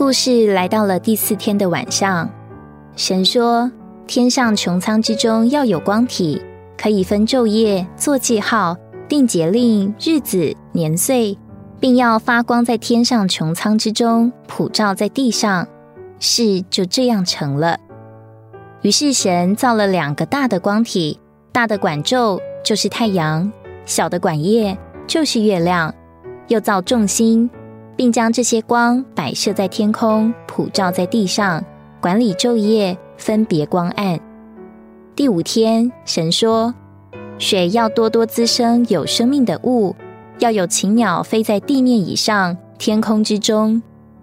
故事来到了第四天的晚上，神说：“天上穹苍之中要有光体，可以分昼夜，做记号，定节令、日子、年岁，并要发光在天上穹苍之中，普照在地上。”事就这样成了。于是神造了两个大的光体，大的管昼就是太阳，小的管夜就是月亮，又造众星。并将这些光摆设在天空，普照在地上，管理昼夜，分别光暗。第五天，神说：“水要多多滋生有生命的物，要有禽鸟飞在地面以上、天空之中，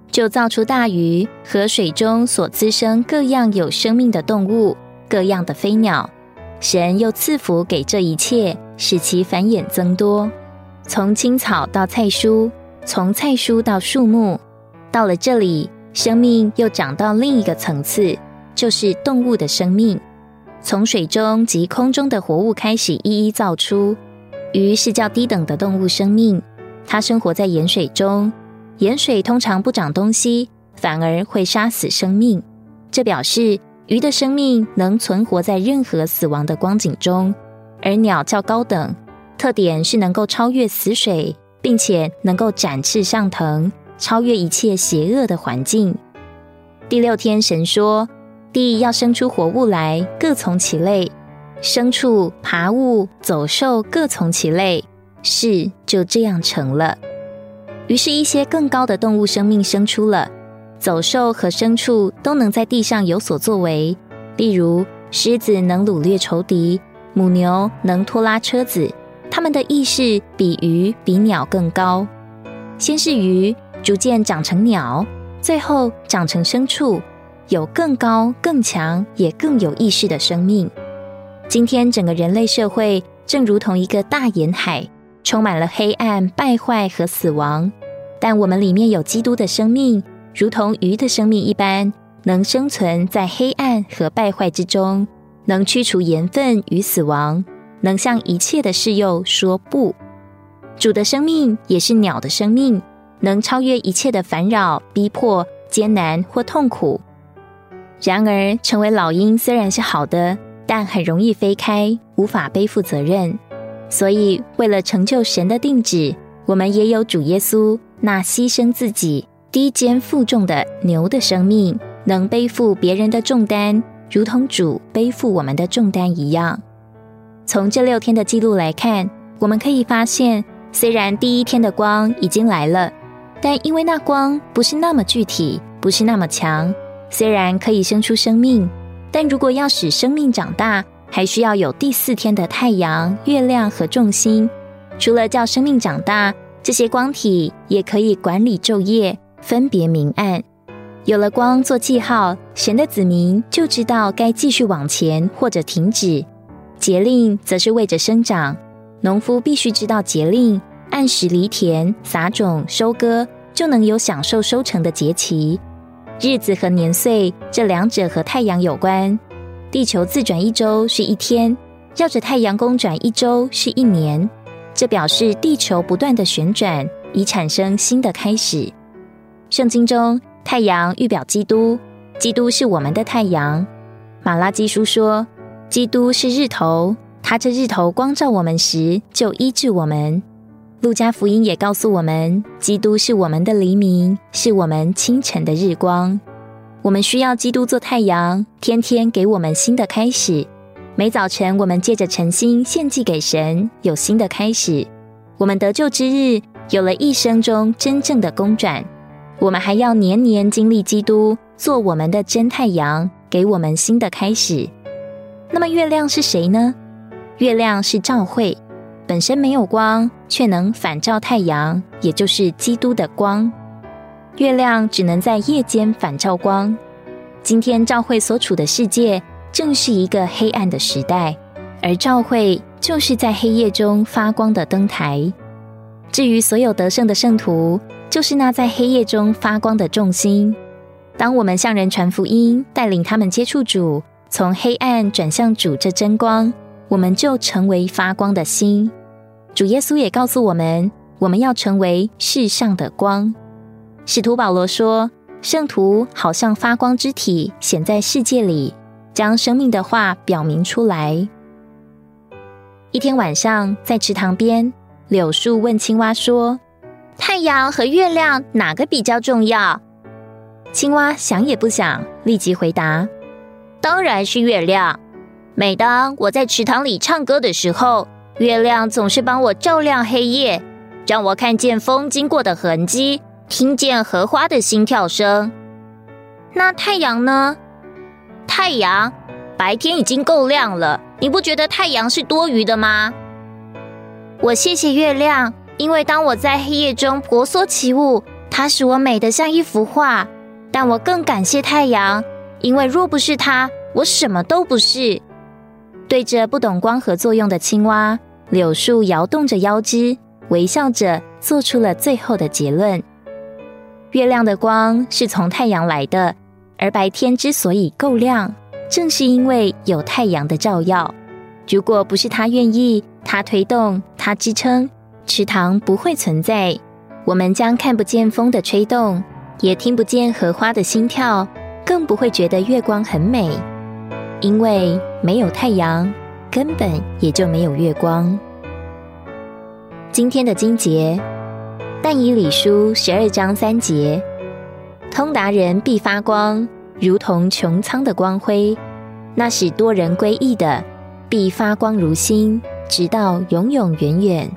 就造出大鱼和水中所滋生各样有生命的动物、各样的飞鸟。神又赐福给这一切，使其繁衍增多，从青草到菜蔬。”从菜蔬到树木，到了这里，生命又长到另一个层次，就是动物的生命。从水中及空中的活物开始一一造出。鱼是较低等的动物生命，它生活在盐水中。盐水通常不长东西，反而会杀死生命。这表示鱼的生命能存活在任何死亡的光景中。而鸟较高等，特点是能够超越死水。并且能够展翅上腾，超越一切邪恶的环境。第六天，神说：“地要生出活物来，各从其类；牲畜、爬物、走兽各从其类。”事就这样成了。于是，一些更高的动物生命生出了，走兽和牲畜都能在地上有所作为。例如，狮子能掳掠仇敌，母牛能拖拉车子。他们的意识比鱼、比鸟更高。先是鱼，逐渐长成鸟，最后长成牲畜，有更高、更强，也更有意识的生命。今天，整个人类社会正如同一个大沿海，充满了黑暗、败坏和死亡。但我们里面有基督的生命，如同鱼的生命一般，能生存在黑暗和败坏之中，能驱除盐分与死亡。能向一切的事又说不，主的生命也是鸟的生命，能超越一切的烦扰、逼迫、艰难或痛苦。然而，成为老鹰虽然是好的，但很容易飞开，无法背负责任。所以，为了成就神的定旨，我们也有主耶稣那牺牲自己、低肩负重的牛的生命，能背负别人的重担，如同主背负我们的重担一样。从这六天的记录来看，我们可以发现，虽然第一天的光已经来了，但因为那光不是那么具体，不是那么强，虽然可以生出生命，但如果要使生命长大，还需要有第四天的太阳、月亮和众星。除了叫生命长大，这些光体也可以管理昼夜，分别明暗。有了光做记号，神的子民就知道该继续往前或者停止。节令则是为着生长，农夫必须知道节令，按时犁田、撒种、收割，就能有享受收成的节期。日子和年岁这两者和太阳有关。地球自转一周是一天，绕着太阳公转一周是一年。这表示地球不断的旋转，以产生新的开始。圣经中，太阳预表基督，基督是我们的太阳。马拉基书说。基督是日头，他这日头光照我们时，就医治我们。路加福音也告诉我们，基督是我们的黎明，是我们清晨的日光。我们需要基督做太阳，天天给我们新的开始。每早晨，我们借着晨星献祭给神，有新的开始。我们得救之日，有了一生中真正的公转。我们还要年年经历基督做我们的真太阳，给我们新的开始。那么月亮是谁呢？月亮是照会，本身没有光，却能反照太阳，也就是基督的光。月亮只能在夜间反照光。今天照会所处的世界，正是一个黑暗的时代，而照会就是在黑夜中发光的灯台。至于所有得胜的圣徒，就是那在黑夜中发光的众星。当我们向人传福音，带领他们接触主。从黑暗转向主这真光，我们就成为发光的星。主耶稣也告诉我们，我们要成为世上的光。使徒保罗说：“圣徒好像发光之体显在世界里，将生命的话表明出来。一天晚上，在池塘边，柳树问青蛙说：“太阳和月亮哪个比较重要？”青蛙想也不想，立即回答：“当然是月亮。每当我在池塘里唱歌的时候，月亮总是帮我照亮黑夜，让我看见风经过的痕迹，听见荷花的心跳声。那太阳呢？太阳白天已经够亮了，你不觉得太阳是多余的吗？我谢谢月亮，因为当我在黑夜中婆娑起舞，它使我美得像一幅画。但我更感谢太阳，因为若不是它，我什么都不是。对着不懂光合作用的青蛙，柳树摇动着腰肢，微笑着做出了最后的结论：月亮的光是从太阳来的，而白天之所以够亮，正是因为有太阳的照耀。如果不是它愿意，它推动，它支撑，池塘不会存在，我们将看不见风的吹动。也听不见荷花的心跳，更不会觉得月光很美，因为没有太阳，根本也就没有月光。今天的经节，但以理书十二章三节，通达人必发光，如同穹苍的光辉；那使多人归义的，必发光如星，直到永永远远。